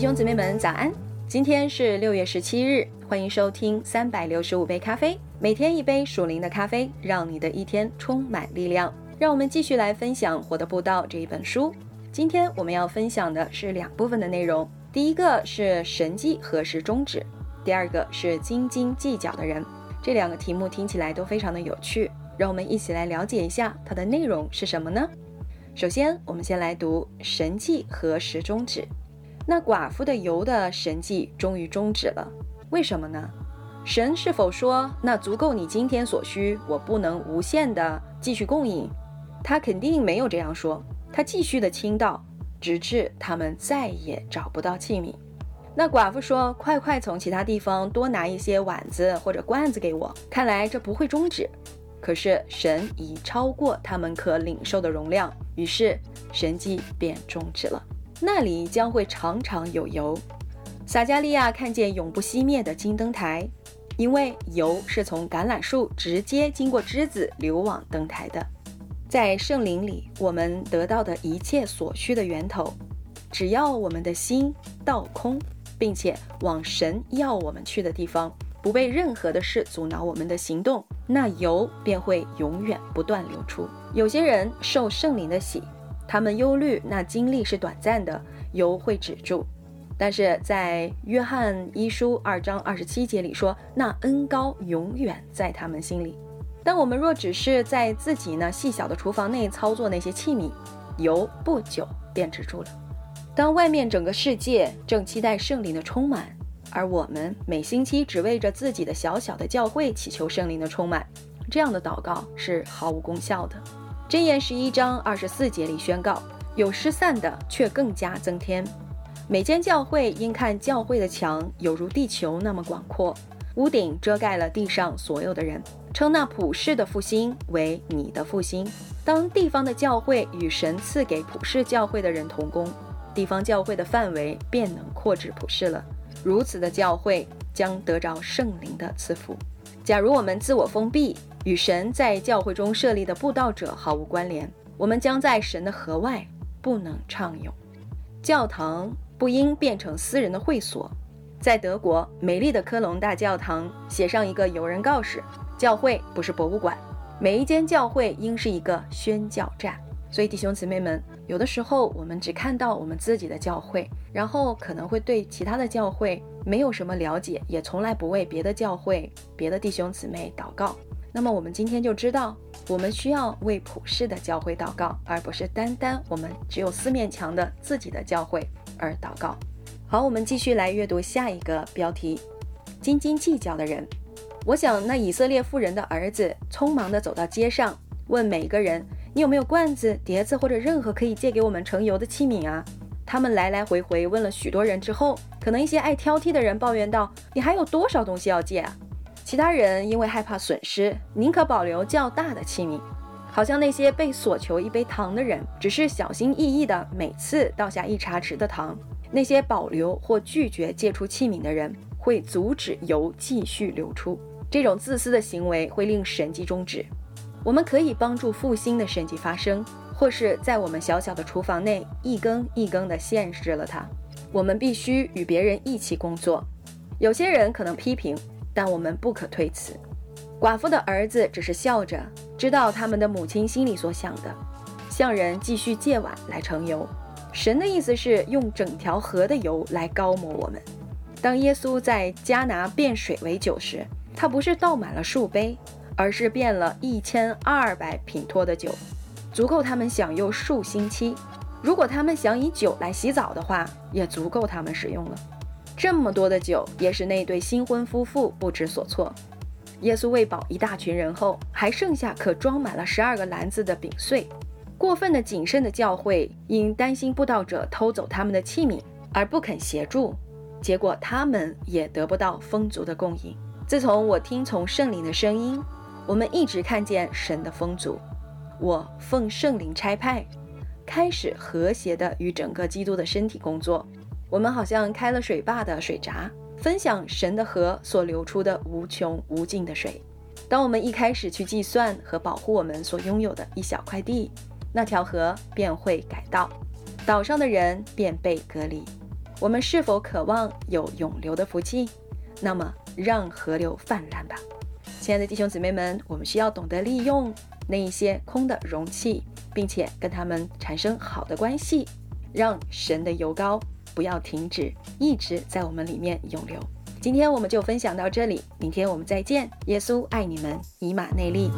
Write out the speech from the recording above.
弟兄姊妹们，早安！今天是六月十七日，欢迎收听三百六十五杯咖啡，每天一杯属灵的咖啡，让你的一天充满力量。让我们继续来分享《活的步道》这一本书。今天我们要分享的是两部分的内容，第一个是神迹何时终止，第二个是斤斤计较的人。这两个题目听起来都非常的有趣，让我们一起来了解一下它的内容是什么呢？首先，我们先来读神迹何时终止。那寡妇的油的神迹终于终止了，为什么呢？神是否说那足够你今天所需，我不能无限的继续供应？他肯定没有这样说，他继续的倾倒，直至他们再也找不到器皿。那寡妇说：“快快从其他地方多拿一些碗子或者罐子给我。”看来这不会终止，可是神已超过他们可领受的容量，于是神迹便终止了。那里将会常常有油。撒加利亚看见永不熄灭的金灯台，因为油是从橄榄树直接经过枝子流往灯台的。在圣灵里，我们得到的一切所需的源头，只要我们的心倒空，并且往神要我们去的地方，不被任何的事阻挠我们的行动，那油便会永远不断流出。有些人受圣灵的洗。他们忧虑那经历是短暂的，油会止住。但是在约翰一书二章二十七节里说，那恩高永远在他们心里。但我们若只是在自己那细小的厨房内操作那些器皿，油不久便止住了。当外面整个世界正期待圣灵的充满，而我们每星期只为着自己的小小的教会祈求圣灵的充满，这样的祷告是毫无功效的。箴言十一章二十四节里宣告：有失散的，却更加增添。每间教会应看教会的墙有如地球那么广阔，屋顶遮盖了地上所有的人，称那普世的复兴为你的复兴。当地方的教会与神赐给普世教会的人同工，地方教会的范围便能扩至普世了。如此的教会将得着圣灵的赐福。假如我们自我封闭，与神在教会中设立的布道者毫无关联，我们将在神的河外不能畅泳。教堂不应变成私人的会所。在德国美丽的科隆大教堂写上一个游人告示：教会不是博物馆，每一间教会应是一个宣教站。所以弟兄姊妹们，有的时候我们只看到我们自己的教会，然后可能会对其他的教会没有什么了解，也从来不为别的教会、别的弟兄姊妹祷告。那么我们今天就知道，我们需要为普世的教会祷告，而不是单单我们只有四面墙的自己的教会而祷告。好，我们继续来阅读下一个标题：斤斤计较的人。我想，那以色列妇人的儿子匆忙地走到街上，问每个人：“你有没有罐子、碟子或者任何可以借给我们盛油的器皿啊？”他们来来回回问了许多人之后，可能一些爱挑剔的人抱怨道：“你还有多少东西要借啊？”其他人因为害怕损失，宁可保留较大的器皿，好像那些被索求一杯糖的人，只是小心翼翼地每次倒下一茶匙的糖；那些保留或拒绝借出器皿的人，会阻止油继续流出。这种自私的行为会令神迹终止。我们可以帮助复兴的神迹发生，或是在我们小小的厨房内一根一根地限制了它。我们必须与别人一起工作。有些人可能批评。但我们不可推辞。寡妇的儿子只是笑着，知道他们的母亲心里所想的，向人继续借碗来盛油。神的意思是用整条河的油来高抹我们。当耶稣在加拿变水为酒时，他不是倒满了数杯，而是变了一千二百品托的酒，足够他们享用数星期。如果他们想以酒来洗澡的话，也足够他们使用了。这么多的酒，也使那对新婚夫妇不知所措。耶稣喂饱一大群人后，还剩下可装满了十二个篮子的饼碎。过分的谨慎的教会，因担心布道者偷走他们的器皿而不肯协助，结果他们也得不到丰足的供应。自从我听从圣灵的声音，我们一直看见神的丰足。我奉圣灵差派，开始和谐地与整个基督的身体工作。我们好像开了水坝的水闸，分享神的河所流出的无穷无尽的水。当我们一开始去计算和保护我们所拥有的一小块地，那条河便会改道，岛上的人便被隔离。我们是否渴望有永流的福气？那么，让河流泛滥吧，亲爱的弟兄姊妹们，我们需要懂得利用那一些空的容器，并且跟他们产生好的关系，让神的油膏不要停止，一直在我们里面涌流。今天我们就分享到这里，明天我们再见。耶稣爱你们，以马内利。